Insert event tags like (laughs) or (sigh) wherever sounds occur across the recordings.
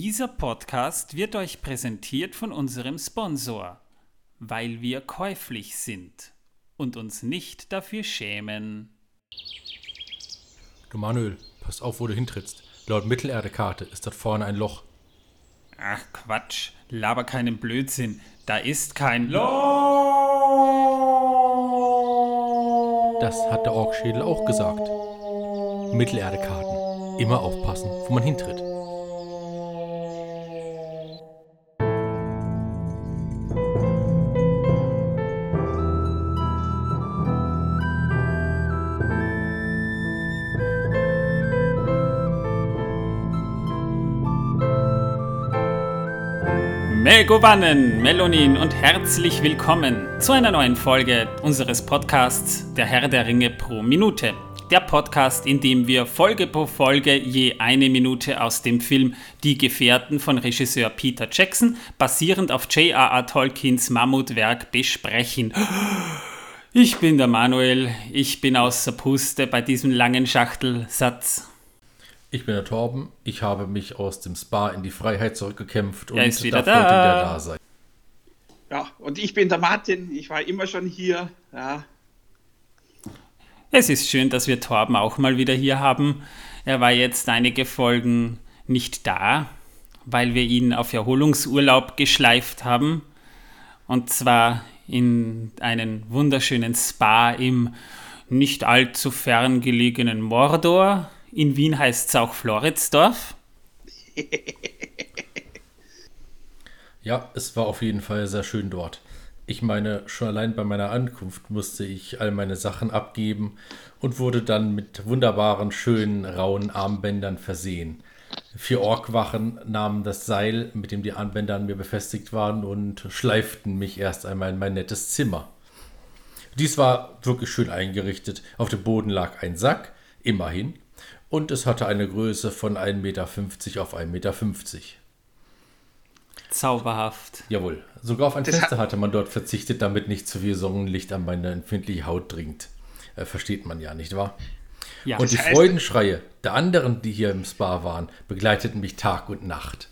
Dieser Podcast wird euch präsentiert von unserem Sponsor, weil wir käuflich sind und uns nicht dafür schämen. Du Manuel, pass auf, wo du hintrittst. Laut Mittelerde-Karte ist dort vorne ein Loch. Ach Quatsch, laber keinen Blödsinn. Da ist kein Loch. Das hat der Orkschädel auch gesagt. Mittelerde-Karten. Immer aufpassen, wo man hintritt. Megovanen, Melonin und herzlich willkommen zu einer neuen Folge unseres Podcasts Der Herr der Ringe pro Minute. Der Podcast, in dem wir Folge pro Folge je eine Minute aus dem Film Die Gefährten von Regisseur Peter Jackson, basierend auf J.R.R. Tolkiens Mammutwerk, besprechen. Ich bin der Manuel, ich bin außer Puste bei diesem langen Schachtelsatz. Ich bin der Torben. Ich habe mich aus dem Spa in die Freiheit zurückgekämpft und Er ist wieder darf da. heute wieder da sein. Ja, und ich bin der Martin, ich war immer schon hier. Ja, Es ist schön, dass wir Torben auch mal wieder hier haben. Er war jetzt einige Folgen nicht da, weil wir ihn auf Erholungsurlaub geschleift haben. Und zwar in einen wunderschönen Spa im nicht allzu fern gelegenen Mordor. In Wien heißt es auch Floridsdorf. (laughs) Ja, es war auf jeden Fall sehr schön dort. Ich meine, schon allein bei meiner Ankunft musste ich all meine Sachen abgeben und wurde dann mit wunderbaren, schönen, rauen Armbändern versehen. Vier Orkwachen nahmen das Seil, mit dem die Armbänder an mir befestigt waren, und schleiften mich erst einmal in mein nettes Zimmer. Dies war wirklich schön eingerichtet. Auf dem Boden lag ein Sack, immerhin, und es hatte eine Größe von 1,50 Meter auf 1,50 Meter. Zauberhaft. Jawohl. Sogar auf ein Das Fenster hat- hatte man dort verzichtet, damit nicht zu viel Sonnenlicht an meine empfindliche Haut dringt. Äh, versteht man ja, nicht wahr? Ja, Und die heißt- Freudenschreie der anderen, die hier im Spa waren, begleiteten mich Tag und Nacht.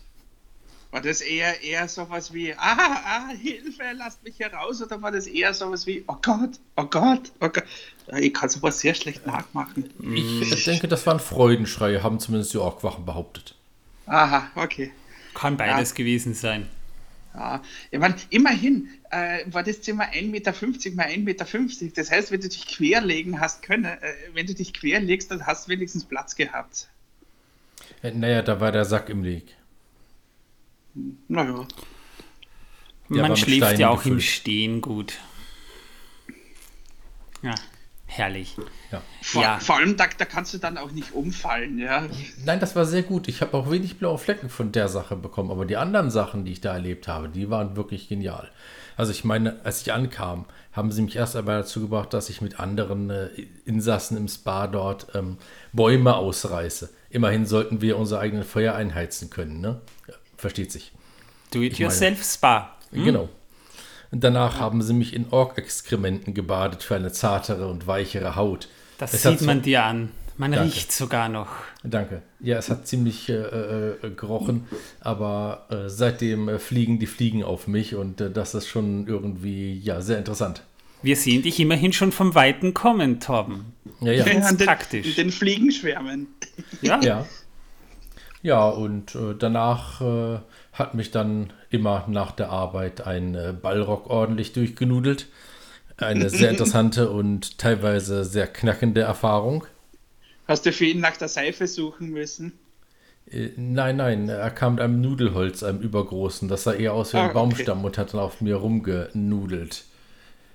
War das eher, eher sowas wie, ah, ah, Hilfe, lasst mich hier raus, oder war das eher sowas wie, oh Gott, oh Gott, oh Gott. Ja, Ich kann sowas sehr schlecht nachmachen. Ich denke, das waren Freudenschreie, haben zumindest die Orkwachen behauptet. Aha, okay. kann beides gewesen sein. Ja, ich meine, immerhin äh, war das Zimmer 1,50 Meter mal 1,50 Meter. Das heißt, wenn du dich querlegen hast können, äh, wenn du dich querlegst, dann hast du wenigstens Platz gehabt. Äh, Naja, da war der Sack im Weg. Naja. War Man schläft Steinen ja auch im gefüllt. Stehen gut. Ja, herrlich. Ja. Vor, Ja. vor allem, da, da kannst du dann auch nicht umfallen, ja. Nein, das war sehr gut. Ich habe auch wenig blaue Flecken von der Sache bekommen, aber die anderen Sachen, die ich da erlebt habe, die waren wirklich genial. Also ich meine, als ich ankam, haben sie mich erst einmal dazu gebracht, dass ich mit anderen äh, Insassen im Spa dort ähm, Bäume ausreiße. Immerhin sollten wir unser eigenes Feuer einheizen können, ne? Ja, versteht sich. Do it Ich meine- yourself Spa. Genau. Und danach haben sie mich in Ork-Exkrementen gebadet für eine zartere und weichere Haut. Das Es sieht so- man dir an. Man Danke. riecht sogar noch. Danke. Ja, es hat ziemlich äh, äh, gerochen, aber äh, seitdem äh, fliegen die Fliegen auf mich und äh, das ist schon irgendwie ja sehr interessant. Wir sehen dich immerhin schon vom Weiten kommen, Torben. Ja, ja. an den, praktisch. Den Fliegen schwärmen. Ja, Ja. Ja, und äh, danach äh, hat mich dann immer nach der Arbeit ein äh, Ballrock ordentlich durchgenudelt. Eine (laughs) sehr interessante und teilweise sehr knackende Erfahrung. Hast du für ihn nach der Seife suchen müssen? Äh, Nein, nein, er kam mit einem Nudelholz, einem übergroßen. Das sah eher aus wie Ah, ein okay. Baumstamm und hat dann auf mir rumgenudelt.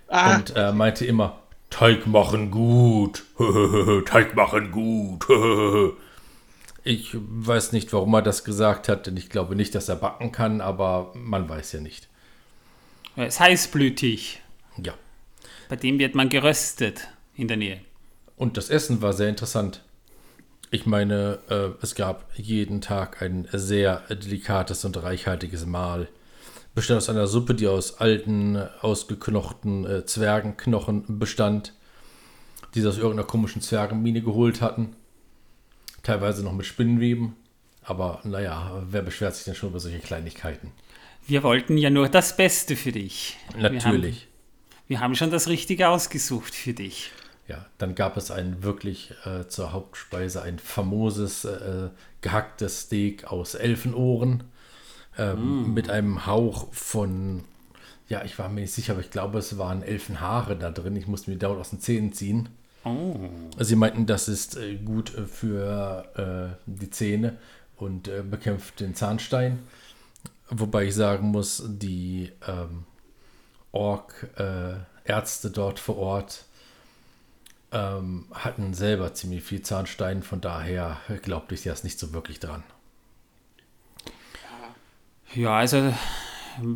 Ah, Und er meinte immer, Teig machen gut. (laughs) Teig machen gut. (laughs) Ich weiß nicht, warum er das gesagt hat, denn ich glaube nicht, dass er backen kann, aber man weiß ja nicht. er ist heißblütig. Ja. Bei dem wird man geröstet in der Nähe. Und das Essen war sehr interessant. Ich meine, äh, es gab jeden Tag ein sehr delikates und reichhaltiges Mahl. Bestand aus einer Suppe, die aus alten, ausgeknochten äh, Zwergenknochen bestand, die sie aus irgendeiner komischen Zwergenmine geholt hatten. Teilweise noch mit Spinnenweben. Aber naja, wer beschwert sich denn schon über solche Kleinigkeiten? Wir wollten ja nur das Beste für dich. Natürlich. Wir haben, wir haben schon das Richtige ausgesucht für dich. Ja, dann gab es ein wirklich äh, zur Hauptspeise ein famoses äh, gehacktes Steak aus Elfenohren ähm, mm. mit einem Hauch von, ja, ich war mir nicht sicher, aber ich glaube, es waren Elfenhaare da drin. Ich musste mir dauernd aus den Zähnen ziehen. Oh. Sie meinten, das ist äh, gut äh, für äh, die Zähne und äh, bekämpft den Zahnstein. Wobei ich sagen muss, die ähm, Ork-Ärzte dort vor Ort ähm, hatten selber ziemlich viel Zahnstein, von daher glaubte ich das nicht so wirklich dran. Ja, also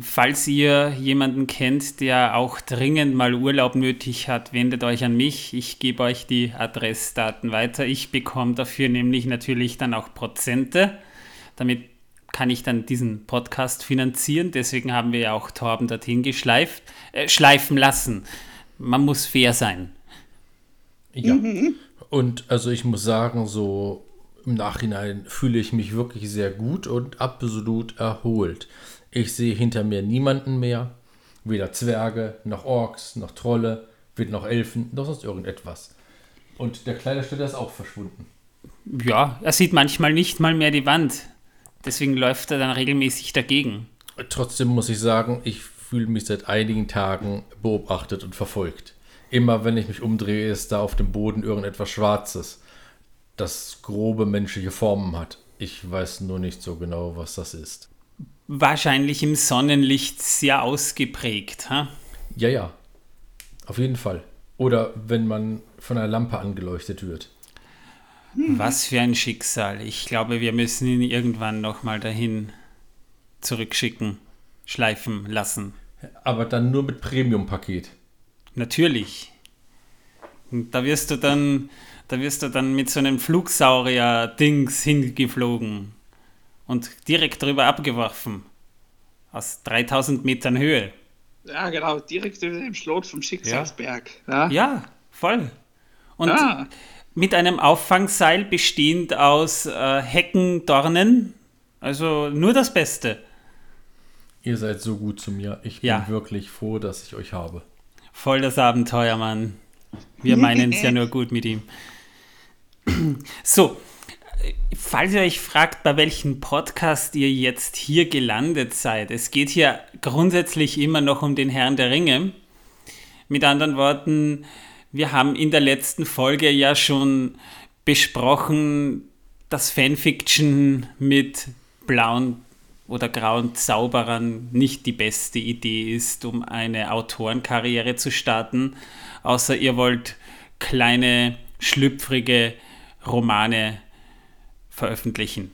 falls ihr jemanden kennt, der auch dringend mal Urlaub nötig hat, wendet euch an mich. Ich gebe euch die Adressdaten weiter. Ich bekomme dafür nämlich natürlich dann auch Prozente. Damit kann ich dann diesen Podcast finanzieren. Deswegen haben wir ja auch Torben dorthin geschleift, äh, schleifen lassen. Man muss fair sein. Ja. Mhm. Und also ich muss sagen, so im Nachhinein fühle ich mich wirklich sehr gut und absolut erholt. Ich sehe hinter mir niemanden mehr. Weder Zwerge, noch Orks, noch Trolle, weder noch Elfen, noch sonst irgendetwas. Und der Kleiderständer ist auch verschwunden. Ja, er sieht manchmal nicht mal mehr die Wand. Deswegen läuft er dann regelmäßig dagegen. Trotzdem muss ich sagen, ich fühle mich seit einigen Tagen beobachtet und verfolgt. Immer wenn ich mich umdrehe, ist da auf dem Boden irgendetwas Schwarzes, das grobe menschliche Formen hat. Ich weiß nur nicht so genau, was das ist. Wahrscheinlich im Sonnenlicht sehr ausgeprägt, ha? Ja, ja. Auf jeden Fall. Oder wenn man von einer Lampe angeleuchtet wird. Was für ein Schicksal. Ich glaube, wir müssen ihn irgendwann nochmal dahin zurückschicken, schleifen lassen. Aber dann nur mit Premium-Paket. Natürlich. Und da wirst du dann, da wirst du dann mit so einem Flugsaurier-Dings hingeflogen und direkt drüber abgeworfen. Aus 3000 Metern Höhe. Ja, genau, direkt über dem Schlot vom Schicksalsberg. Ja, ja. ja voll. Und ja. mit einem Auffangseil bestehend aus äh, Hecken, Dornen. Also nur das Beste. Ihr seid so gut zu mir. Ich bin ja. wirklich froh, dass ich euch habe. Voll das Abenteuer, Mann. Wir meinen es ja (laughs) nur gut mit ihm. So, falls ihr euch fragt, bei welchem Podcast ihr jetzt hier gelandet seid, es geht hier grundsätzlich immer noch um den Herrn der Ringe. Mit anderen Worten, wir haben in der letzten Folge ja schon besprochen, dass Fanfiction mit blauen oder grauen Zauberern nicht die beste Idee ist, um eine Autorenkarriere zu starten, außer ihr wollt kleine, schlüpfrige Romane veröffentlichen.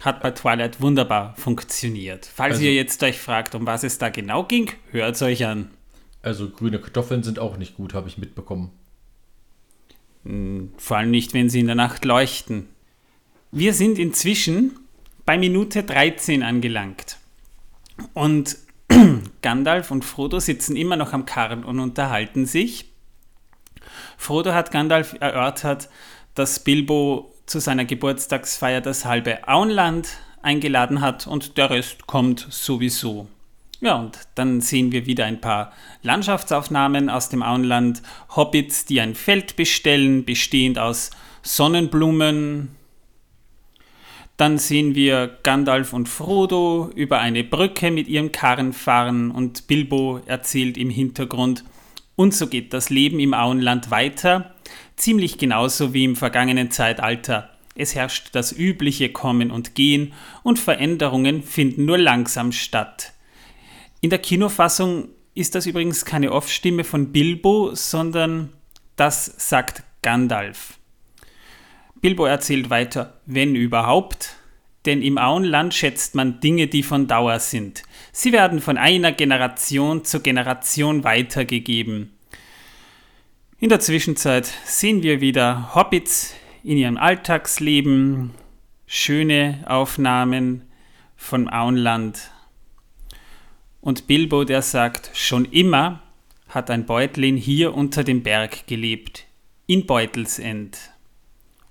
Hat bei Twilight wunderbar funktioniert. Falls also, ihr jetzt euch fragt, um was es da genau ging, hört es euch an. Also grüne Kartoffeln sind auch nicht gut, habe ich mitbekommen. Hm, vor allem nicht, wenn sie in der Nacht leuchten. Wir sind inzwischen bei Minute 13 angelangt. Und (clears throat) Gandalf und Frodo sitzen immer noch am Karren und unterhalten sich. Frodo hat Gandalf erörtert, dass Bilbo zu seiner Geburtstagsfeier das halbe Auenland eingeladen hat und der Rest kommt sowieso. Ja, und dann sehen wir wieder ein paar Landschaftsaufnahmen aus dem Auenland. Hobbits, die ein Feld bestellen, bestehend aus Sonnenblumen, dann sehen wir Gandalf und Frodo über eine Brücke mit ihrem Karren fahren und Bilbo erzählt im Hintergrund. Und so geht das Leben im Auenland weiter, ziemlich genauso wie im vergangenen Zeitalter. Es herrscht das übliche Kommen und Gehen und Veränderungen finden nur langsam statt. In der Kinofassung ist das übrigens keine Off-Stimme von Bilbo, sondern das sagt Gandalf. Bilbo erzählt weiter, wenn überhaupt, denn im Auenland schätzt man Dinge, die von Dauer sind. Sie werden von einer Generation zur Generation weitergegeben. In der Zwischenzeit sehen wir wieder Hobbits in ihrem Alltagsleben, schöne Aufnahmen von Auenland. Und Bilbo, der sagt, schon immer hat ein Beutlin hier unter dem Berg gelebt, in Beutelsend.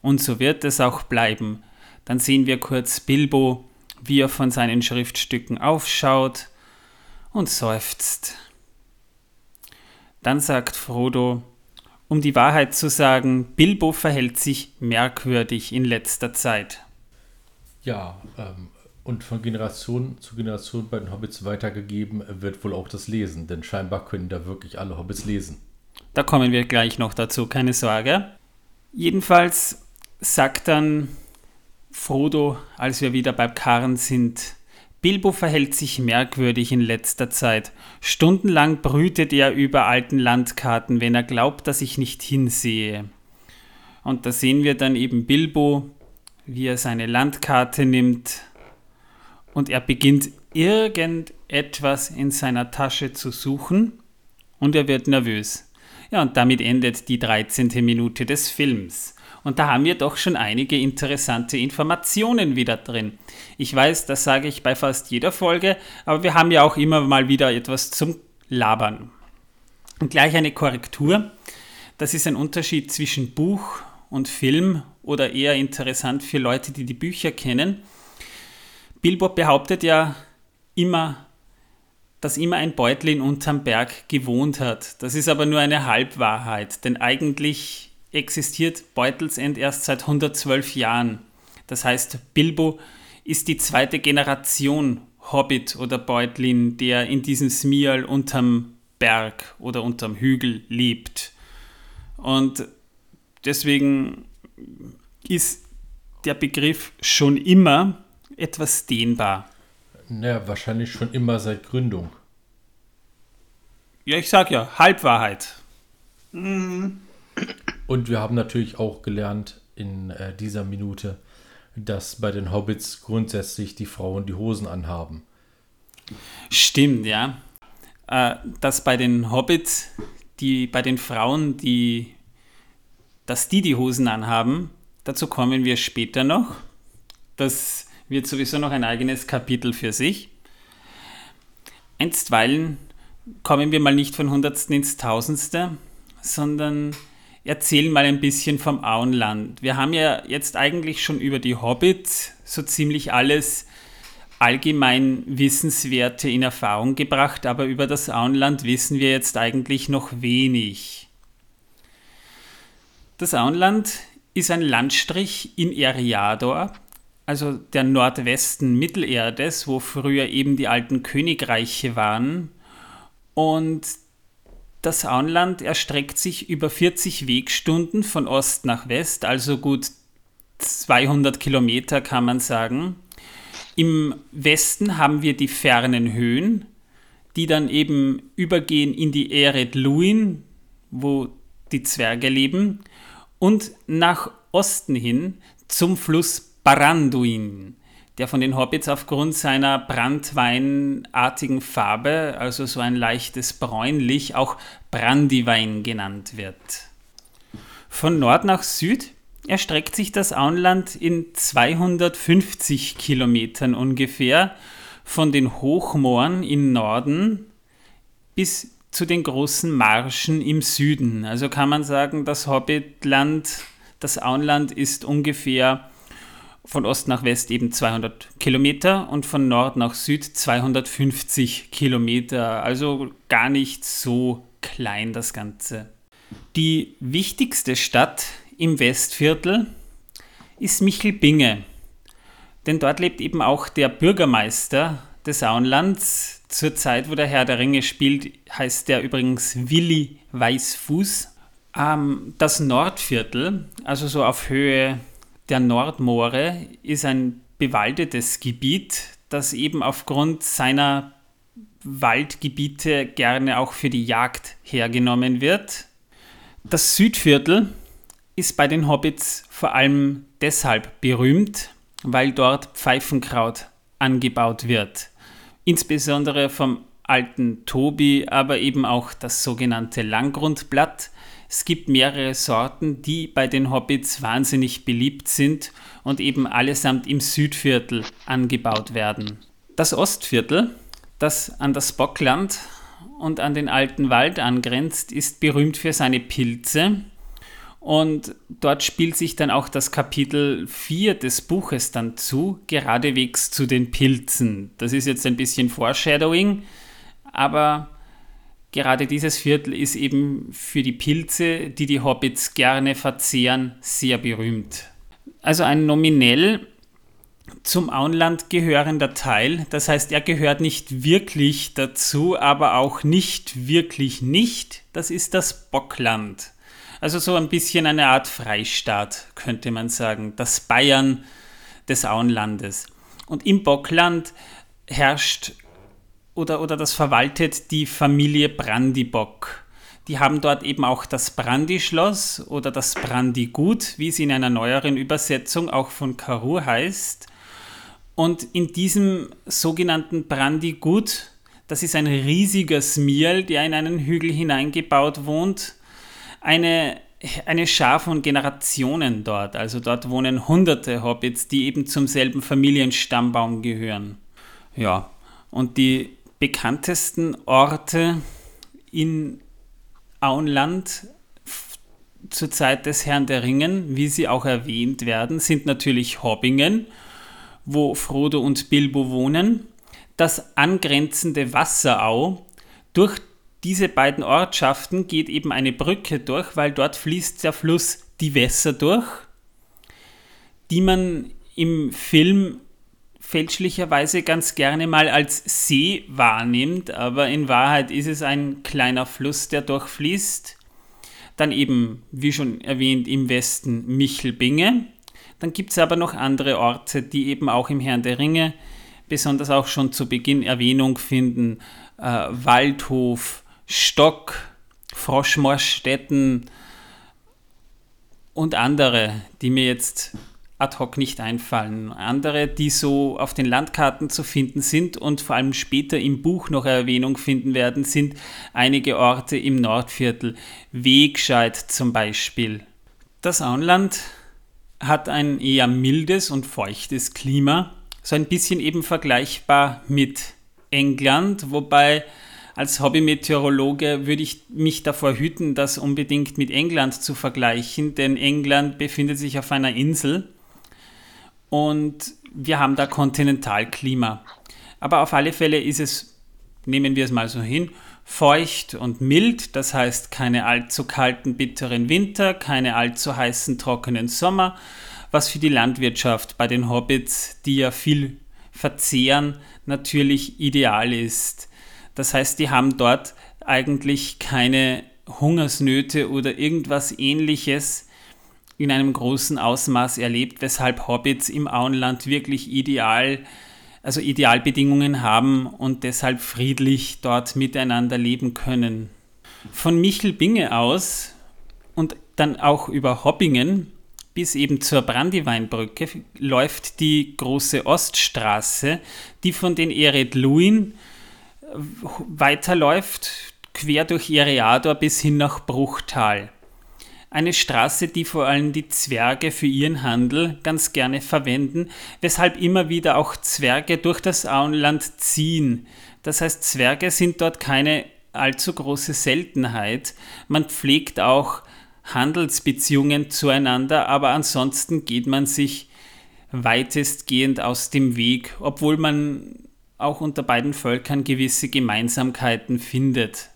Und so wird es auch bleiben. Dann sehen wir kurz Bilbo, wie er von seinen Schriftstücken aufschaut und seufzt. Dann sagt Frodo, um die Wahrheit zu sagen, Bilbo verhält sich merkwürdig in letzter Zeit. Ja, ähm, und von Generation zu Generation bei den Hobbits weitergegeben wird wohl auch das Lesen, denn scheinbar können da wirklich alle Hobbits lesen. Da kommen wir gleich noch dazu, keine Sorge. Jedenfalls sagt dann Frodo, als wir wieder bei Karren sind, Bilbo verhält sich merkwürdig in letzter Zeit. Stundenlang brütet er über alten Landkarten, wenn er glaubt, dass ich nicht hinsehe. Und da sehen wir dann eben Bilbo, wie er seine Landkarte nimmt und er beginnt irgendetwas in seiner Tasche zu suchen und er wird nervös. Ja, und damit endet die 13. Minute des Films. Und da haben wir doch schon einige interessante Informationen wieder drin. Ich weiß, das sage ich bei fast jeder Folge, aber wir haben ja auch immer mal wieder etwas zum Labern. Und gleich eine Korrektur. Das ist ein Unterschied zwischen Buch und Film oder eher interessant für Leute, die die Bücher kennen. Bilbo behauptet ja immer, dass immer ein Beutlin unterm Berg gewohnt hat. Das ist aber nur eine Halbwahrheit, denn eigentlich existiert Beutelsend erst seit 112 Jahren. Das heißt, Bilbo ist die zweite Generation Hobbit oder Beutlin, der in diesem Smial unterm Berg oder unterm Hügel lebt. Und deswegen ist der Begriff schon immer etwas dehnbar. Naja, wahrscheinlich schon immer seit Gründung. Ja, ich sag ja, Halbwahrheit. Und wir haben natürlich auch gelernt in äh, dieser Minute, dass bei den Hobbits grundsätzlich die Frauen die Hosen anhaben. Stimmt, ja. Äh, dass bei den Hobbits, die bei den Frauen, die, dass die die Hosen anhaben, dazu kommen wir später noch. Das wird sowieso noch ein eigenes Kapitel für sich. Einstweilen kommen wir mal nicht von Hundertsten ins Tausendste, sondern erzählen mal ein bisschen vom Auenland. Wir haben ja jetzt eigentlich schon über die Hobbits so ziemlich alles allgemein Wissenswerte in Erfahrung gebracht, aber über das Auenland wissen wir jetzt eigentlich noch wenig. Das Auenland ist ein Landstrich in Eriador, also der Nordwesten Mittelerdes, wo früher eben die alten Königreiche waren. Und das Auenland erstreckt sich über 40 Wegstunden von Ost nach West, also gut 200 Kilometer kann man sagen. Im Westen haben wir die fernen Höhen, die dann eben übergehen in die Eret Luin, wo die Zwerge leben, und nach Osten hin zum Fluss Baranduin, der von den Hobbits aufgrund seiner brandweinartigen Farbe, also so ein leichtes Bräunlich, auch Brandywein genannt wird. Von Nord nach Süd erstreckt sich das Auenland in 250 Kilometern ungefähr von den Hochmooren im Norden bis zu den großen Marschen im Süden. Also kann man sagen, das Hobbitland, das Auenland ist ungefähr von Ost nach West eben 200 Kilometer und von Nord nach Süd 250 Kilometer. Also gar nicht so klein das Ganze. Die wichtigste Stadt im Westviertel ist Michelbinge. Denn dort lebt eben auch der Bürgermeister des Auenlands. Zur Zeit, wo der Herr der Ringe spielt, heißt der übrigens Willi Weißfuß. Ähm, das Nordviertel, also so auf Höhe der Nordmoore ist ein bewaldetes Gebiet, das eben aufgrund seiner Waldgebiete gerne auch für die Jagd hergenommen wird. Das Südviertel ist bei den Hobbits vor allem deshalb berühmt, weil dort Pfeifenkraut angebaut wird. Insbesondere vom alten Tobi, aber eben auch das sogenannte Langgrundblatt, es gibt mehrere Sorten, die bei den Hobbits wahnsinnig beliebt sind und eben allesamt im Südviertel angebaut werden. Das Ostviertel, das an das Bockland und an den alten Wald angrenzt, ist berühmt für seine Pilze Und dort spielt sich dann auch das Kapitel 4 des Buches dann zu, geradewegs zu den Pilzen. Das ist jetzt ein bisschen Foreshadowing, aber gerade dieses Viertel ist eben für die Pilze, die die Hobbits gerne verzehren, sehr berühmt. Also ein nominell zum Auenland gehörender Teil. Das heißt, er gehört nicht wirklich dazu, aber auch nicht wirklich nicht. Das ist das Bockland. Also so ein bisschen eine Art Freistaat, könnte man sagen. Das Bayern des Auenlandes. Und im Bockland herrscht oder, oder das verwaltet die Familie Brandibock. Die haben dort eben auch das Brandischloss oder das Brandigut, wie es in einer neueren Übersetzung auch von Karu heißt. Und in diesem sogenannten Brandigut, das ist ein riesiger Smiel, der in einen Hügel hineingebaut wohnt, eine, eine Schar von Generationen dort. Also dort wohnen hunderte Hobbits, die eben zum selben Familienstammbaum gehören. Ja, und die bekanntesten Orte in Auenland zur Zeit des Herrn der Ringen, wie sie auch erwähnt werden, sind natürlich Hobbingen, wo Frodo und Bilbo wohnen, das angrenzende Wasserau, durch diese beiden Ortschaften geht eben eine Brücke durch, weil dort fließt der Fluss die Wässer durch, die man im Film fälschlicherweise ganz gerne mal als See wahrnimmt, aber in Wahrheit ist es ein kleiner Fluss, der durchfließt. Dann eben, wie schon erwähnt, im Westen Michelbinge. Dann gibt es aber noch andere Orte, die eben auch im Herrn der Ringe besonders auch schon zu Beginn Erwähnung finden. Äh, Waldhof, Stock, Froschmorstetten und andere, die mir jetzt ad hoc nicht einfallen. Andere, die so auf den Landkarten zu finden sind und vor allem später im Buch noch Erwähnung finden werden, sind einige Orte im Nordviertel. Wegscheid zum Beispiel. Das Auenland hat ein eher mildes und feuchtes Klima, so ein bisschen eben vergleichbar mit England, wobei als Hobbymeteorologe würde ich mich davor hüten, das unbedingt mit England zu vergleichen, denn England befindet sich auf einer Insel und wir haben da Kontinentalklima. Aber auf alle Fälle ist es, nehmen wir es mal so hin, feucht und mild, das heißt keine allzu kalten, bitteren Winter, keine allzu heißen, trockenen Sommer, was für die Landwirtschaft bei den Hobbits, die ja viel verzehren, natürlich ideal ist. Das heißt, die haben dort eigentlich keine Hungersnöte oder irgendwas ähnliches in einem großen Ausmaß erlebt, weshalb Hobbits im Auenland wirklich ideal, also Idealbedingungen haben und deshalb friedlich dort miteinander leben können. Von Michelbinge aus und dann auch über Hobbingen bis eben zur Brandyweinbrücke läuft die große Oststraße, die von den Ered Luin weiterläuft, quer durch Iriador bis hin nach Bruchtal. Eine Straße, die vor allem die Zwerge für ihren Handel ganz gerne verwenden, weshalb immer wieder auch Zwerge durch das Auenland ziehen. Das heißt, Zwerge sind dort keine allzu große Seltenheit. Man pflegt auch Handelsbeziehungen zueinander, aber ansonsten geht man sich weitestgehend aus dem Weg, obwohl man auch unter beiden Völkern gewisse Gemeinsamkeiten findet.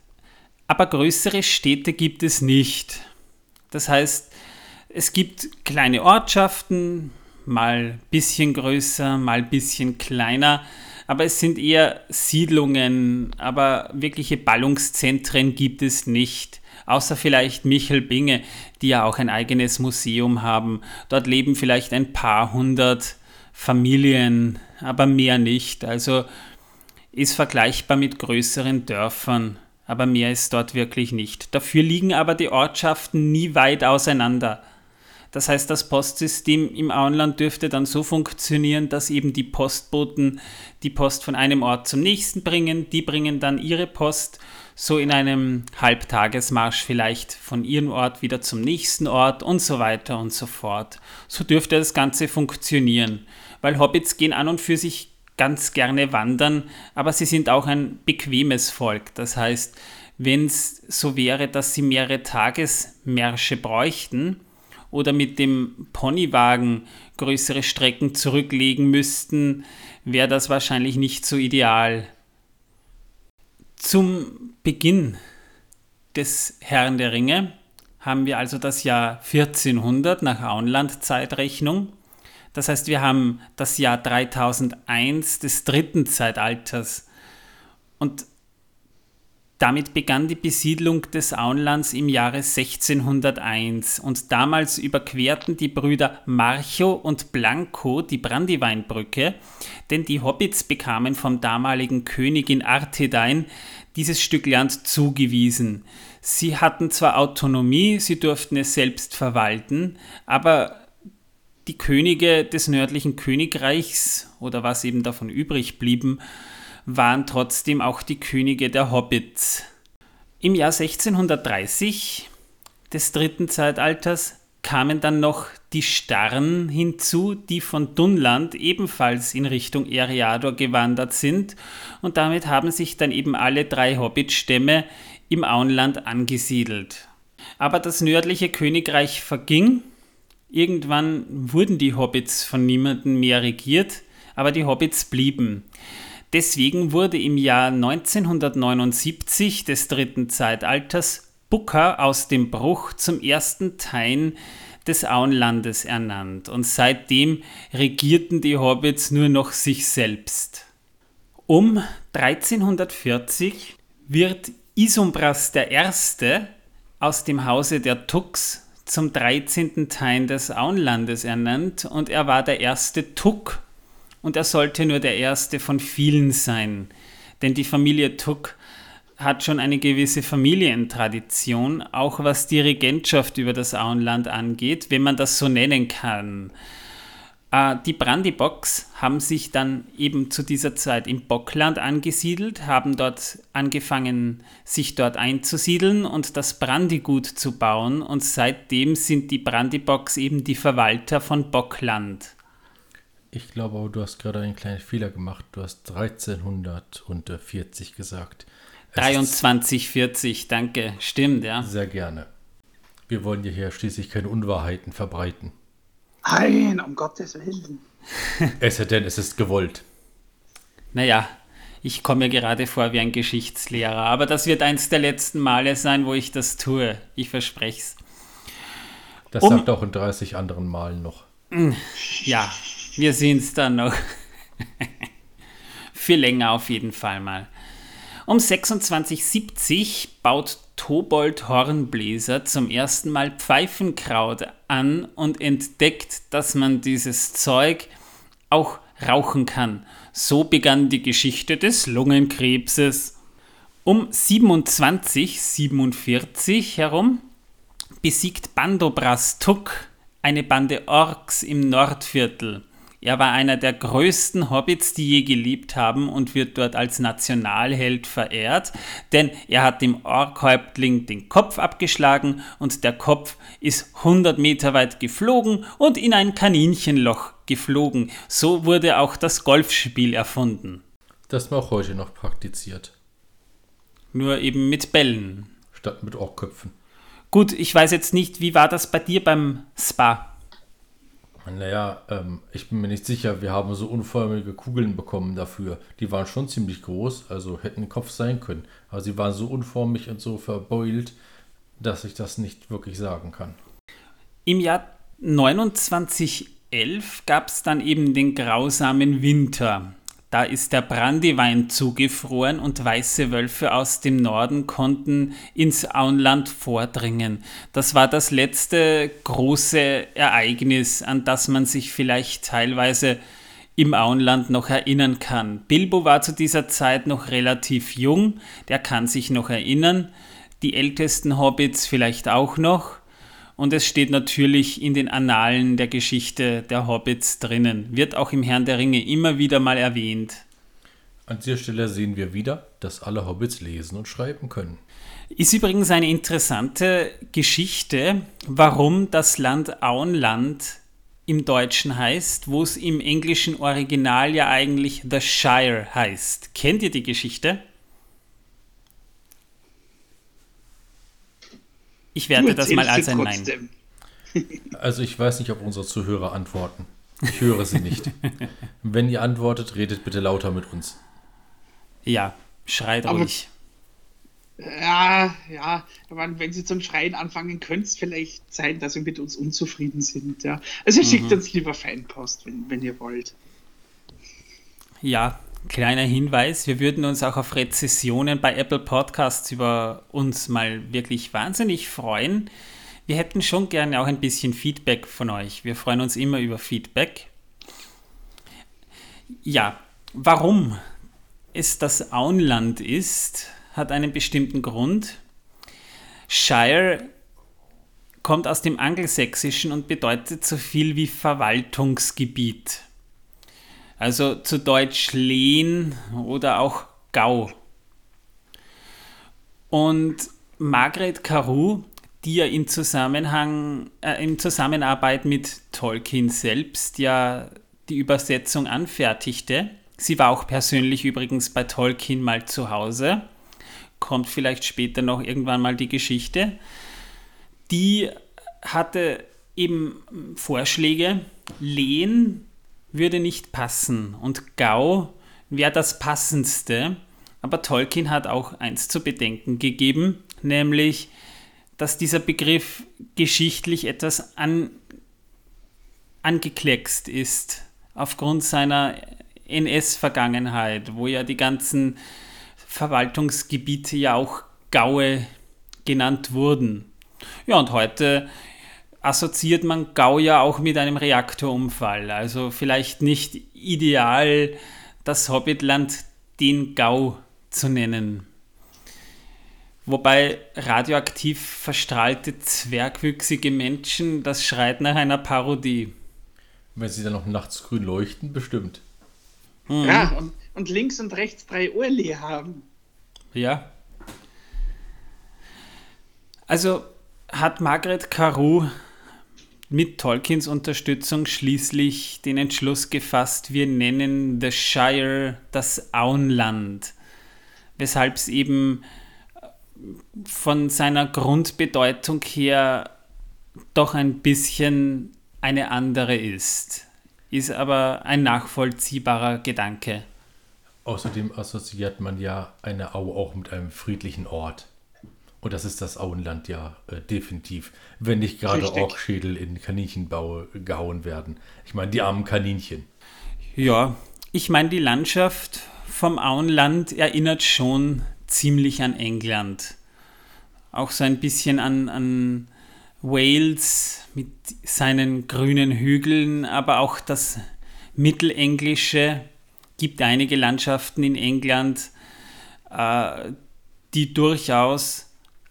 Aber größere Städte gibt es nicht. Das heißt, es gibt kleine Ortschaften, mal ein bisschen größer, mal ein bisschen kleiner, aber es sind eher Siedlungen, aber wirkliche Ballungszentren gibt es nicht. Außer vielleicht Michelbinge, die ja auch ein eigenes Museum haben. Dort leben vielleicht ein paar hundert Familien, aber mehr nicht. Also ist vergleichbar mit größeren Dörfern, aber mehr ist dort wirklich nicht. Dafür liegen aber die Ortschaften nie weit auseinander. Das heißt, das Postsystem im Auenland dürfte dann so funktionieren, dass eben die Postboten die Post von einem Ort zum nächsten bringen, die bringen dann ihre Post so in einem Halbtagesmarsch vielleicht von ihrem Ort wieder zum nächsten Ort und so weiter und so fort. So dürfte das Ganze funktionieren weil Hobbits gehen an und für sich ganz gerne wandern, aber sie sind auch ein bequemes Volk. Das heißt, wenn es so wäre, dass sie mehrere Tagesmärsche bräuchten oder mit dem Ponywagen größere Strecken zurücklegen müssten, wäre das wahrscheinlich nicht so ideal. Zum Beginn des Herrn der Ringe haben wir also das Jahr 1400 nach Auenland-Zeitrechnung. Das heißt, wir haben das Jahr 3001 des dritten Zeitalters. Und damit begann die Besiedlung des Auenlands im Jahre 1601 und damals überquerten die Brüder Marcho und Blanco die Brandyweinbrücke, denn die Hobbits bekamen vom damaligen Königin Arthedain dieses Stück Land zugewiesen. Sie hatten zwar Autonomie, sie durften es selbst verwalten, aber die Könige des nördlichen Königreichs oder was eben davon übrig blieben, waren trotzdem auch die Könige der Hobbits. Im Jahr 1630 des dritten Zeitalters kamen dann noch die Starren hinzu, die von Dunland ebenfalls in Richtung Eriador gewandert sind und damit haben sich dann eben alle drei Hobbitstämme im Auenland angesiedelt. Aber das nördliche Königreich verging, irgendwann wurden die Hobbits von niemandem mehr regiert, aber die Hobbits blieben. Deswegen wurde im Jahr 1979 des dritten Zeitalters Booker aus dem Bruch zum ersten Teil des Auenlandes ernannt und seitdem regierten die Hobbits nur noch sich selbst. Um 1340 wird Isumbras I. aus dem Hause der Tux zum 13. Teil des Auenlandes ernannt und er war der erste Tuk und er sollte nur der erste von vielen sein. Denn die Familie Tuck hat schon eine gewisse Familientradition, auch was die Regentschaft über das Auenland angeht, wenn man das so nennen kann. Äh, die Brandybox haben sich dann eben zu dieser Zeit im Bockland angesiedelt, haben dort angefangen, sich dort einzusiedeln und das Brandygut zu bauen und seitdem sind die Brandybox eben die Verwalter von Bockland. Ich glaube aber, du hast gerade einen kleinen Fehler gemacht. Du hast 1340 gesagt. 2340, danke. Stimmt, ja. Sehr gerne. Wir wollen ja hier schließlich keine Unwahrheiten verbreiten. Nein, um Gottes Willen. (laughs) es sei denn, es ist gewollt. Naja, ich komme mir gerade vor wie ein Geschichtslehrer, aber das wird eins der letzten Male sein, wo ich das tue. Ich verspreche es. Das um, sagt auch in 30 anderen Malen noch. Ja, wir sehen es dann noch. (laughs) Für länger auf jeden Fall mal. Um 2670 baut Tobold Hornbläser zum ersten Mal Pfeifenkraut an und entdeckt, dass man dieses Zeug auch rauchen kann. So begann die Geschichte des Lungenkrebses. Um 2747 herum besiegt Bandobras Tuk eine Bande Orks im Nordviertel. Er war einer der größten Hobbits, die je gelebt haben und wird dort als Nationalheld verehrt, denn er hat dem Orkhäuptling den Kopf abgeschlagen und der Kopf ist 100 Meter weit geflogen und in ein Kaninchenloch geflogen. So wurde auch das Golfspiel erfunden. Das man auch heute noch praktiziert. Nur eben mit Bällen. Statt mit Orkköpfen. Gut, ich weiß jetzt nicht, wie war das bei dir beim Spa? Naja, ähm, ich bin mir nicht sicher. Wir haben so unförmige Kugeln bekommen dafür. Die waren schon ziemlich groß, also hätten Kopf sein können. Aber sie waren so unförmig und so verbeult, dass ich das nicht wirklich sagen kann. Im Jahr 2911 gab es dann eben den grausamen Winter. Da ist der Brandywein zugefroren und weiße Wölfe aus dem Norden konnten ins Auenland vordringen. Das war das letzte große Ereignis, an das man sich vielleicht teilweise im Auenland noch erinnern kann. Bilbo war zu dieser Zeit noch relativ jung, der kann sich noch erinnern. Die ältesten Hobbits vielleicht auch noch und es steht natürlich in den Annalen der Geschichte der Hobbits drinnen. Wird auch im Herrn der Ringe immer wieder mal erwähnt. An dieser Stelle sehen wir wieder, dass alle Hobbits lesen und schreiben können. Ist übrigens eine interessante Geschichte, warum das Land Auenland im Deutschen heißt, wo es im englischen Original ja eigentlich The Shire heißt. Kennt ihr die Geschichte? Ich werte das mal als ein Nein. (laughs) Also ich weiß nicht, ob unsere Zuhörer antworten. Ich höre sie nicht. Wenn ihr antwortet, redet bitte lauter mit uns. Ja, schreit Aber, ruhig. Ja, ja, wenn sie zum Schreien anfangen, könnte es vielleicht sein, dass sie mit uns unzufrieden sind. Ja. Also mhm. schickt uns lieber Fanpost, wenn, wenn ihr wollt. Ja, kleiner Hinweis, wir würden uns auch auf Rezessionen bei Apple Podcasts über uns mal wirklich wahnsinnig freuen. Wir hätten schon gerne auch ein bisschen Feedback von euch. Wir freuen uns immer über Feedback. Ja, warum es das Auenland ist, hat einen bestimmten Grund. Shire kommt aus dem Angelsächsischen und bedeutet so viel wie Verwaltungsgebiet. Also zu Deutsch Lehn oder auch Gau. Und Margaret Carew, die ja in Zusammenhang, äh, in Zusammenarbeit mit Tolkien selbst ja die Übersetzung anfertigte, sie war auch persönlich übrigens bei Tolkien mal zu Hause, kommt vielleicht später noch irgendwann mal die Geschichte, die hatte eben Vorschläge, Lehen würde nicht passen und Gau wäre das passendste. Aber Tolkien hat auch eins zu bedenken gegeben, nämlich, dass dieser Begriff geschichtlich etwas an, angekleckst ist, aufgrund seiner NS-Vergangenheit, wo ja die ganzen Verwaltungsgebiete ja auch Gaue genannt wurden. Ja, und heute assoziiert man Gau ja auch mit einem Reaktorunfall. Also vielleicht nicht ideal, das Hobbitland den Gau zu nennen. Wobei radioaktiv verstrahlte, zwergwüchsige Menschen, das schreit nach einer Parodie. Wenn sie dann noch nachts grün leuchten, bestimmt. Mhm. Ja, und, und links und rechts drei Ohrli haben. Ja. Also hat Margaret Carew mit Tolkiens Unterstützung schließlich den Entschluss gefasst, wir nennen The Shire das Auenland, weshalb es eben von seiner Grundbedeutung her doch ein bisschen eine andere ist. Ist aber ein nachvollziehbarer Gedanke. Außerdem assoziiert man ja eine Au auch mit einem friedlichen Ort. Und das ist das Auenland ja äh, definitiv. Wenn nicht gerade Orkschädel in Kaninchenbau gehauen werden. Ich meine, die armen Kaninchen. Ja, ich meine, die Landschaft vom Auenland erinnert schon ziemlich an England. Auch so ein bisschen an, an Wales mit seinen grünen Hügeln, aber auch das Mittelenglische gibt einige Landschaften in England, äh, die durchaus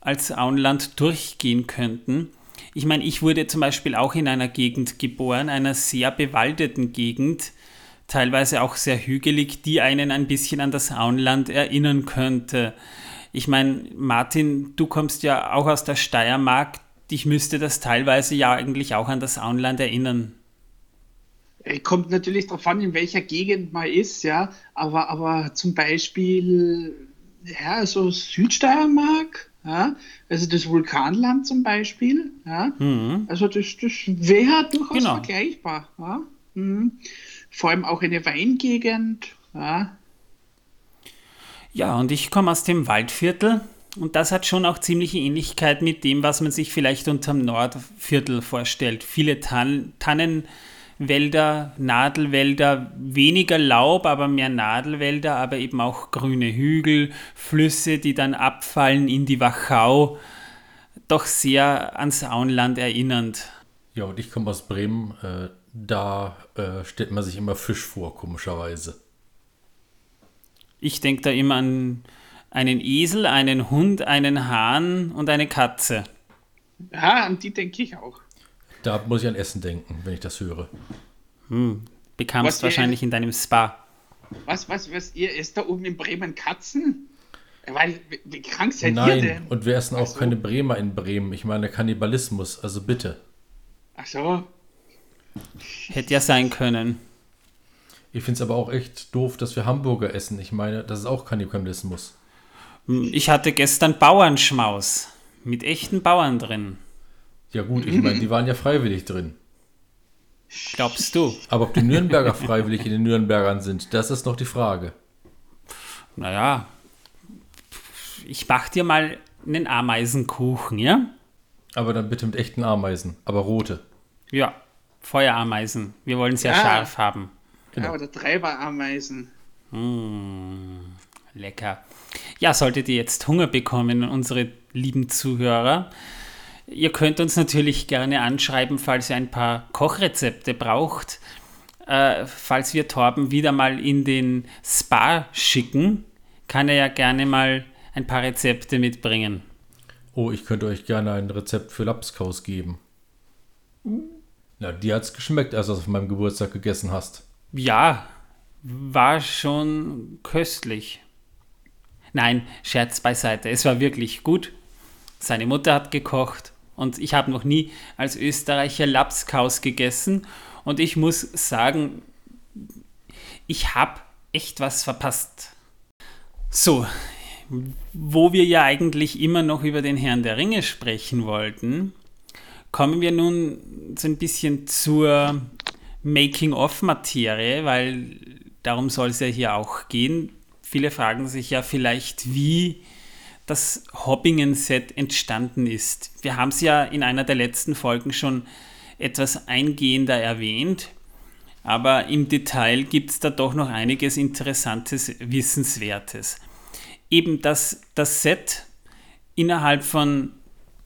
als Auenland durchgehen könnten. Ich meine, ich wurde zum Beispiel auch in einer Gegend geboren, einer sehr bewaldeten Gegend, teilweise auch sehr hügelig, die einen ein bisschen an das Auenland erinnern könnte. Ich meine, Martin, du kommst ja auch aus der Steiermark, dich müsste das teilweise ja eigentlich auch an das Auenland erinnern. Kommt natürlich darauf an, in welcher Gegend man ist, ja, aber, aber zum Beispiel, ja, so Südsteiermark, ja? Also das Vulkanland zum Beispiel. Ja? Mhm. Also das, das wäre durchaus genau. vergleichbar. Ja? Mhm. Vor allem auch eine Weingegend. Ja, ja und ich komme aus dem Waldviertel. Und das hat schon auch ziemliche Ähnlichkeit mit dem, was man sich vielleicht unterm Nordviertel vorstellt. Viele Tan Tannen Wälder, Nadelwälder, weniger Laub, aber mehr Nadelwälder, aber eben auch grüne Hügel, Flüsse, die dann abfallen in die Wachau. Doch sehr ans Auenland erinnernd. Ja, und ich komme aus Bremen. Äh, da äh, stellt man sich immer Fisch vor, komischerweise. Ich denke da immer an einen Esel, einen Hund, einen Hahn und eine Katze. Ja, an die denke ich auch. Da muss ich an Essen denken, wenn ich das höre. Hm, bekamst wahrscheinlich in deinem Spa. Was, was, was, ihr esst da oben in Bremen Katzen? Weil, wie krank seid Nein, ihr denn? und wir essen auch so. keine Bremer in Bremen. Ich meine Kannibalismus, also bitte. Ach so. Hätte ja sein können. Ich finde es aber auch echt doof, dass wir Hamburger essen. Ich meine, das ist auch Kannibalismus. Hm, ich hatte gestern Bauernschmaus mit echten Bauern drin. Ja gut, ich meine, die (laughs) waren ja freiwillig drin. Glaubst du? Aber ob die Nürnberger freiwillig in den Nürnbergern sind, das ist noch die Frage. Naja, ich mach dir mal einen Ameisenkuchen, ja? Aber dann bitte mit echten Ameisen, aber rote. Ja, Feuerameisen. Wir wollen es ja, Ja. scharf haben. Genau. Ja, oder Treiberameisen. Lecker. Ja, solltet ihr jetzt Hunger bekommen, unsere lieben Zuhörer, ihr könnt uns natürlich gerne anschreiben, falls ihr ein paar Kochrezepte braucht. Äh, falls wir Torben wieder mal in den Spa schicken, kann er ja gerne mal ein paar Rezepte mitbringen. Oh, ich könnte euch gerne ein Rezept für Lapskaus geben. Na, dir hat's geschmeckt, als du es auf meinem Geburtstag gegessen hast. Ja, war schon köstlich. Nein, Scherz beiseite. Es war wirklich gut. Seine Mutter hat gekocht und ich habe noch nie als Österreicher Lapskaus gegessen und ich muss sagen, ich habe echt was verpasst. So, wo wir ja eigentlich immer noch über den Herrn der Ringe sprechen wollten, kommen wir nun so ein bisschen zur Making-of-Materie, weil darum soll es ja hier auch gehen. Viele fragen sich ja vielleicht, wie das Hobbingen-Set entstanden ist. Wir haben es ja in einer der letzten Folgen schon etwas eingehender erwähnt, aber im Detail gibt es da doch noch einiges Interessantes, Wissenswertes. Eben, dass das Set innerhalb von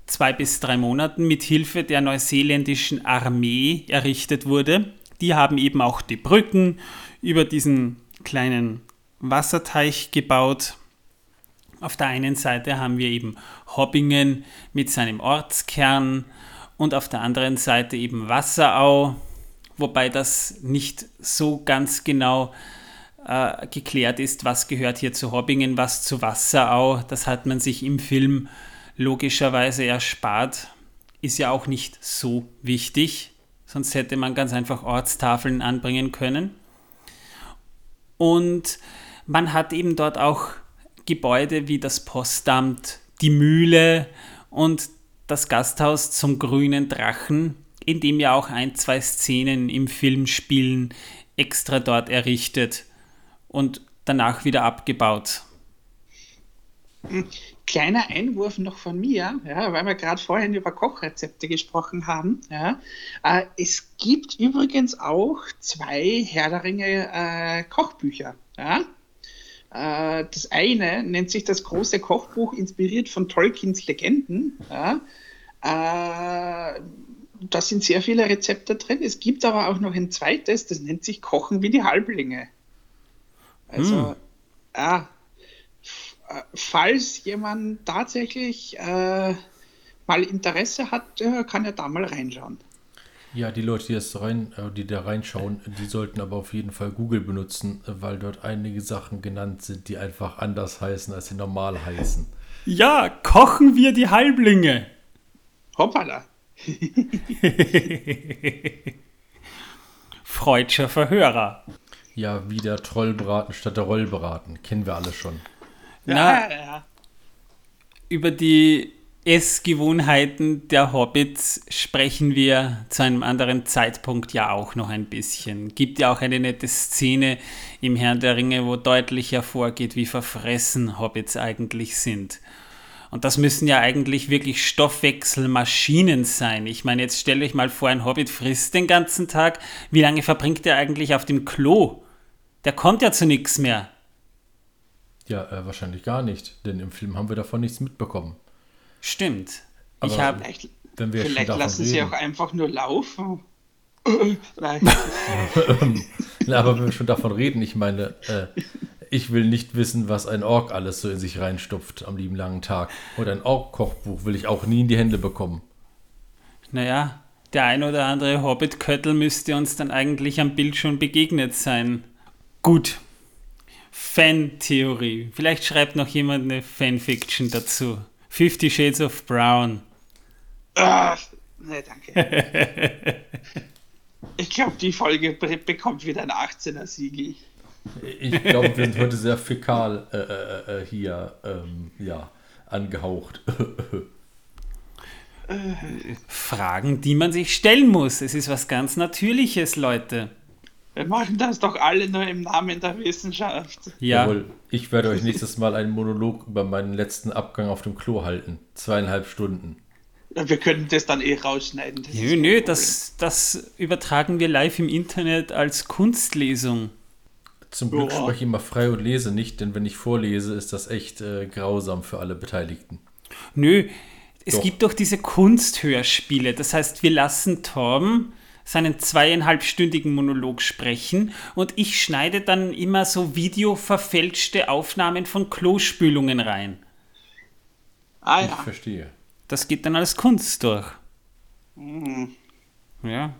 zwei bis drei Monaten mit Hilfe der neuseeländischen Armee errichtet wurde. Die haben eben auch die Brücken über diesen kleinen Wasserteich gebaut. Auf der einen Seite haben wir eben Hobbingen mit seinem Ortskern und auf der anderen Seite eben Wasserau, wobei das nicht so ganz genau äh, geklärt ist, was gehört hier zu Hobbingen, was zu Wasserau. Das hat man sich im Film logischerweise erspart. Ist ja auch nicht so wichtig, sonst hätte man ganz einfach Ortstafeln anbringen können. Und man hat eben dort auch Gebäude wie das Postamt, die Mühle und das Gasthaus zum grünen Drachen, in dem ja auch ein, zwei Szenen im Film spielen, extra dort errichtet und danach wieder abgebaut. Kleiner Einwurf noch von mir, ja, weil wir gerade vorhin über Kochrezepte gesprochen haben. Ja. Äh, es gibt übrigens auch zwei Herr der Ringe äh, Kochbücher. Ja. Äh, das eine nennt sich das große Kochbuch, inspiriert von Tolkiens Legenden. Ja. Äh, da sind sehr viele Rezepte drin. Es gibt aber auch noch ein zweites, das nennt sich Kochen wie die Halblinge. Also, ja, f- äh, falls jemand tatsächlich äh, mal Interesse hat, äh, kann er da mal reinschauen. Ja, die Leute, die, das rein, äh, die da reinschauen, die sollten aber auf jeden Fall Google benutzen, weil dort einige Sachen genannt sind, die einfach anders heißen, als sie normal heißen. Ja, kochen wir die Halblinge. Hoppala. (laughs) Freudscher Verhörer. Ja, wie der Trollbraten statt der Rollbraten. Kennen wir alle schon. Na, ja, ja. über die Essgewohnheiten der Hobbits sprechen wir zu einem anderen Zeitpunkt ja auch noch ein bisschen. Gibt ja auch eine nette Szene im Herrn der Ringe, wo deutlich hervorgeht, wie verfressen Hobbits eigentlich sind. Und das müssen ja eigentlich wirklich Stoffwechselmaschinen sein. Ich meine, jetzt stellt euch mal vor, ein Hobbit frisst den ganzen Tag. Wie lange verbringt er eigentlich auf dem Klo? Der kommt ja zu nichts mehr. Ja, äh, wahrscheinlich gar nicht, denn im Film haben wir davon nichts mitbekommen. Stimmt. Aber- ich habe Vielleicht, Wenn wir schon vielleicht davon lassen sie reden. auch einfach nur laufen. (laughs) Nein. Na, aber wenn wir schon davon reden, ich meine, äh, ich will nicht wissen, was ein Ork alles so in sich reinstopft am lieben langen Tag. Und ein Ork-Kochbuch will ich auch nie in die Hände bekommen. Naja, der ein oder andere Hobbit-Köttel müsste uns dann eigentlich am Bild schon begegnet sein. Gut. Fan-Theorie. Vielleicht schreibt noch jemand eine Fanfiction dazu. Fifty Shades of Brown. Ah, nee, danke. (laughs) Ich glaube, die Folge be bekommt wieder ein 18er-Siegel. Ich glaube, wir sind heute sehr fäkal äh, äh, äh, hier ähm, ja, angehaucht. Fragen, die man sich stellen muss. Es ist was ganz Natürliches, Leute. Wir machen das doch alle nur im Namen der Wissenschaft. Ja. Jawohl, ich werde euch nächstes Mal einen Monolog über meinen letzten Abgang auf dem Klo halten. Zweieinhalb Stunden. Wir können das dann eh rausschneiden. Das nö, nö, das, das übertragen wir live im Internet als Kunstlesung. Zum Glück spreche ich immer frei und lese nicht, denn wenn ich vorlese, ist das echt äh, grausam für alle Beteiligten. Nö, es doch. gibt doch diese Kunsthörspiele. Das heißt, wir lassen Torben seinen zweieinhalbstündigen Monolog sprechen und ich schneide dann immer so videoverfälschte Aufnahmen von Klospülungen rein. Ah ja. Ich verstehe. Das geht dann als Kunst durch. Mhm. Ja.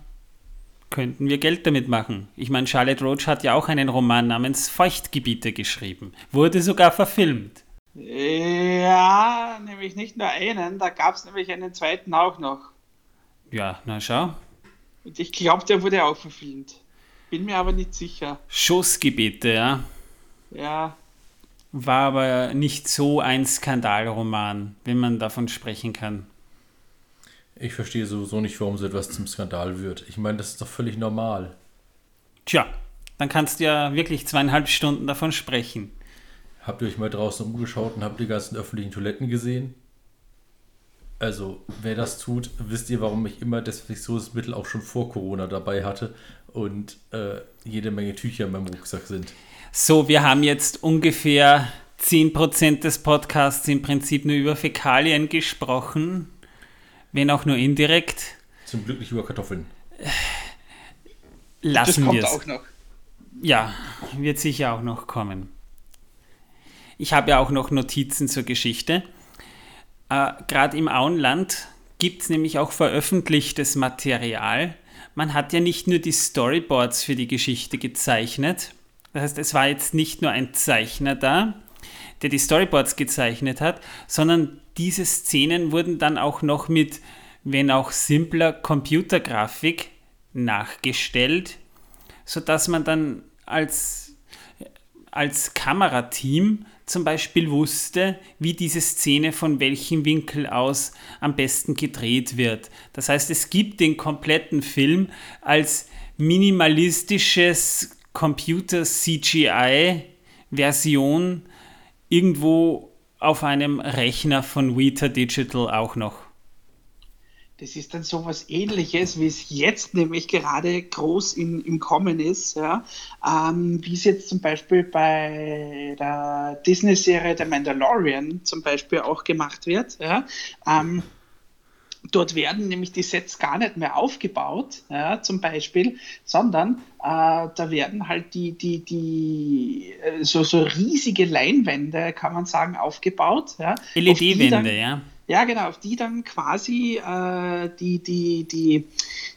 Könnten wir Geld damit machen. Ich meine, Charlotte Roach hat ja auch einen Roman namens Feuchtgebiete geschrieben. Wurde sogar verfilmt. Ja, nämlich nicht nur einen, da gab es nämlich einen zweiten auch noch. Ja, na schau. Und ich glaube, der wurde auch verfilmt. Bin mir aber nicht sicher. Schussgebiete, ja. Ja. War aber nicht so ein Skandalroman, wenn man davon sprechen kann. Ich verstehe sowieso nicht, warum so etwas zum Skandal wird. Ich meine, das ist doch völlig normal. Tja, dann kannst du ja wirklich zweieinhalb Stunden davon sprechen. Habt ihr euch mal draußen umgeschaut und habt die ganzen öffentlichen Toiletten gesehen? Also, wer das tut, wisst ihr, warum ich immer Desinfektionsmittel auch schon vor Corona dabei hatte und äh, jede Menge Tücher in meinem Rucksack sind. So, wir haben jetzt ungefähr 10% des Podcasts im Prinzip nur über Fäkalien gesprochen, wenn auch nur indirekt. Zum Glück nicht über Kartoffeln. Lassen wir es. Ja, wird sicher auch noch kommen. Ich habe ja auch noch Notizen zur Geschichte. Äh, Gerade im Auenland gibt es nämlich auch veröffentlichtes Material. Man hat ja nicht nur die Storyboards für die Geschichte gezeichnet. Das heißt, es war jetzt nicht nur ein Zeichner da, der die Storyboards gezeichnet hat, sondern diese Szenen wurden dann auch noch mit, wenn auch simpler Computergrafik nachgestellt, sodass man dann als, als Kamerateam zum Beispiel wusste, wie diese Szene von welchem Winkel aus am besten gedreht wird. Das heißt, es gibt den kompletten Film als minimalistisches Computer-CGI-Version irgendwo auf einem Rechner von Weta Digital auch noch. Das ist dann so was ähnliches, wie es jetzt nämlich gerade groß in, im Kommen ist, ja? Ähm, wie es jetzt zum Beispiel bei der Disney-Serie The Mandalorian zum Beispiel auch gemacht wird. Ja? Ähm, Dort werden nämlich die Sets gar nicht mehr aufgebaut, ja, zum Beispiel, sondern äh, da werden halt die, die, die äh, so, so riesige Leinwände, kann man sagen, aufgebaut. Ja, LED-Wände, ja. Ja, genau, auf die dann quasi äh, die, die, die,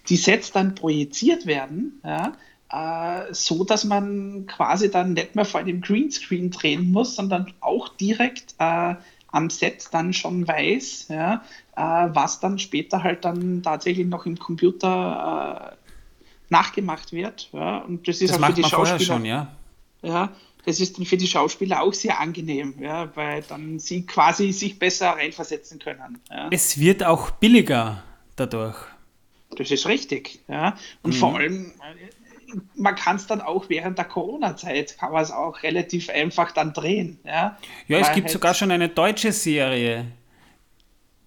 die Sets dann projiziert werden, ja, äh, so dass man quasi dann nicht mehr vor einem Greenscreen drehen muss, sondern auch direkt äh, am Set dann schon weiß, ja, äh, was dann später halt dann tatsächlich noch im Computer äh, nachgemacht wird. Ja, und das ist das auch für die Schauspieler. Schon, ja. ja, das ist dann für die Schauspieler auch sehr angenehm, ja, weil dann sie quasi sich besser reinversetzen können. Ja. Es wird auch billiger dadurch. Das ist richtig, ja. Und mhm. vor allem, man kann es dann auch während der Corona-Zeit, kann man es auch relativ einfach dann drehen. Ja, ja es gibt halt sogar schon eine deutsche Serie,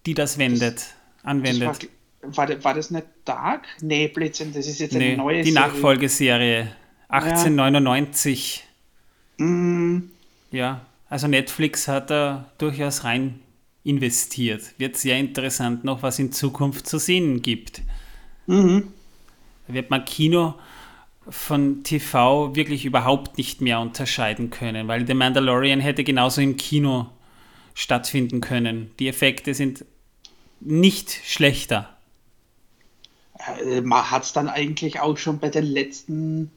die das wendet, das, anwendet. Das war, war, war, das nicht Dark? Nee, Blödsinn, das ist jetzt eine nee, neue die Serie. Die Nachfolgeserie, 1899. Ja. Mm. Ja, also Netflix hat da durchaus rein investiert. Wird sehr interessant noch, was in Zukunft zu sehen gibt. Mhm. Da wird man Kino von TV wirklich überhaupt nicht mehr unterscheiden können, weil The Mandalorian hätte genauso im Kino stattfinden können. Die Effekte sind nicht schlechter. Äh, man hat es dann eigentlich auch schon bei den letzten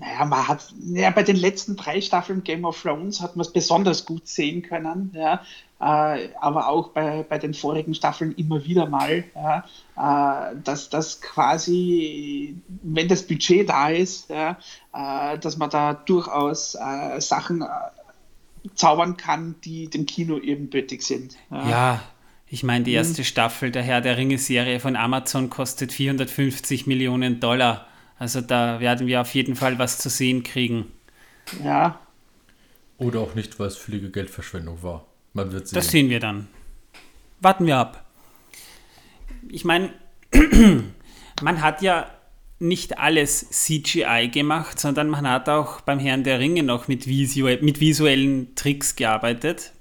naja, man hat, ja, bei den letzten drei Staffeln Game of Thrones hat man es besonders gut sehen können, ja, äh, aber auch bei, bei den vorigen Staffeln immer wieder mal, ja, äh, dass das quasi, wenn das Budget da ist, ja, äh, dass man da durchaus äh, Sachen äh, zaubern kann, die dem Kino ebenbürtig sind. Ja. ja. Ich meine, die erste mhm. Staffel der Herr der Ringe-Serie von Amazon kostet 450 Millionen Dollar. Also da werden wir auf jeden Fall was zu sehen kriegen. Ja. Oder auch nicht, weil es völlige Geldverschwendung war. Man wird sehen. Das sehen wir dann. Warten wir ab. Ich meine, (clears throat) man hat ja nicht alles CGI gemacht, sondern man hat auch beim Herrn der Ringe noch mit, visuell, mit visuellen Tricks gearbeitet.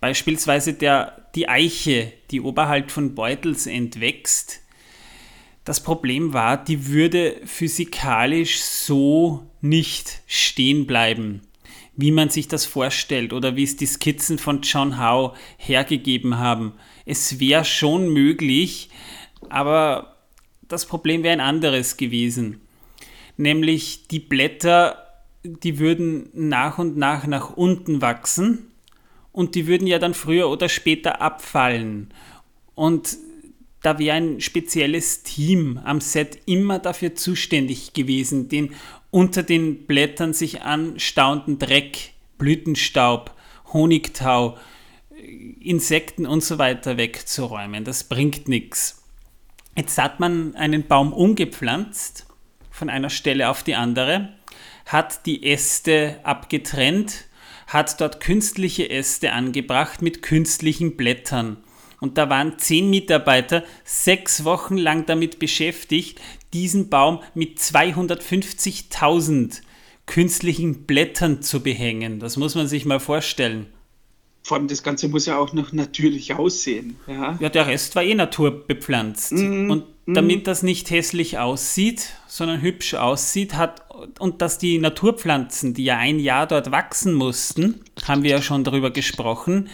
Beispielsweise der, die Eiche, die oberhalb von Beutels entwächst. Das Problem war, die würde physikalisch so nicht stehen bleiben, wie man sich das vorstellt oder wie es die Skizzen von John Howe hergegeben haben. Es wäre schon möglich, aber das Problem wäre ein anderes gewesen. Nämlich die Blätter, die würden nach und nach nach unten wachsen und die würden ja dann früher oder später abfallen. Und da wäre ein spezielles Team am Set immer dafür zuständig gewesen, den unter den Blättern sich anstauenden Dreck, Blütenstaub, Honigtau, Insekten und so weiter wegzuräumen. Das bringt nichts. Jetzt hat man einen Baum umgepflanzt von einer Stelle auf die andere, hat die Äste abgetrennt hat dort künstliche Äste angebracht mit künstlichen Blättern. Und da waren zehn Mitarbeiter sechs Wochen lang damit beschäftigt, diesen Baum mit 250.000 künstlichen Blättern zu behängen. Das muss man sich mal vorstellen. Vor allem das Ganze muss ja auch noch natürlich aussehen. Ja, ja der Rest war eh naturbepflanzt. Mm, und mm. damit das nicht hässlich aussieht, sondern hübsch aussieht, hat und dass die Naturpflanzen, die ja ein Jahr dort wachsen mussten, haben wir ja schon darüber gesprochen,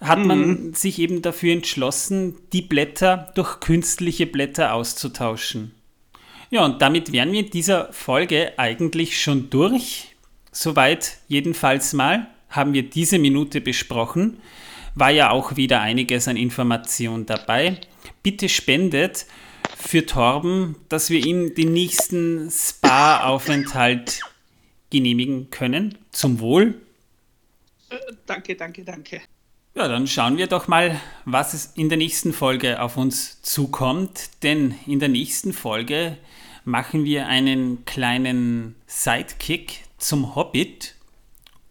hat mm. man mhm. sich eben dafür entschlossen, die Blätter durch künstliche Blätter auszutauschen. Ja, und damit wären wir in dieser Folge eigentlich schon durch. Soweit jedenfalls mal haben wir diese Minute besprochen. War ja auch wieder einiges an Information dabei. Bitte spendet für Torben, dass wir ihm den nächsten Spa-Aufenthalt genehmigen können. Zum Wohl. Äh, danke, danke, danke. Ja, dann schauen wir doch mal, was es in der nächsten Folge auf uns zukommt. Denn in der nächsten Folge machen wir einen kleinen Sidekick zum Hobbit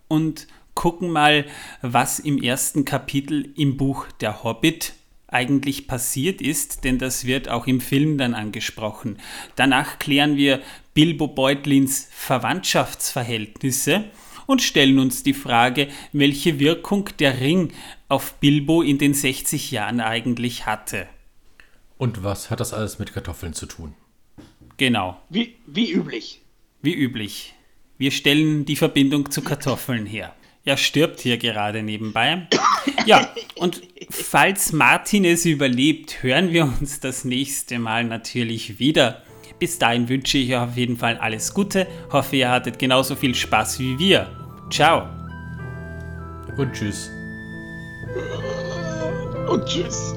und gucken mal, was im ersten Kapitel im Buch Der Hobbit eigentlich passiert ist, denn das wird auch im Film dann angesprochen. Danach klären wir Bilbo Beutlins Verwandtschaftsverhältnisse und stellen uns die Frage, welche Wirkung der Ring auf Bilbo in den 60 Jahren eigentlich hatte. Und was hat das alles mit Kartoffeln zu tun? Genau. Wie, wie üblich. Wie üblich. Wir stellen die Verbindung zu Kartoffeln her. Er stirbt hier gerade nebenbei. Ja, und falls Martin es überlebt, hören wir uns das nächste Mal natürlich wieder. Bis dahin wünsche ich euch auf jeden Fall alles Gute. Hoffe, ihr hattet genauso viel Spaß wie wir. Ciao. Und tschüss. Und tschüss.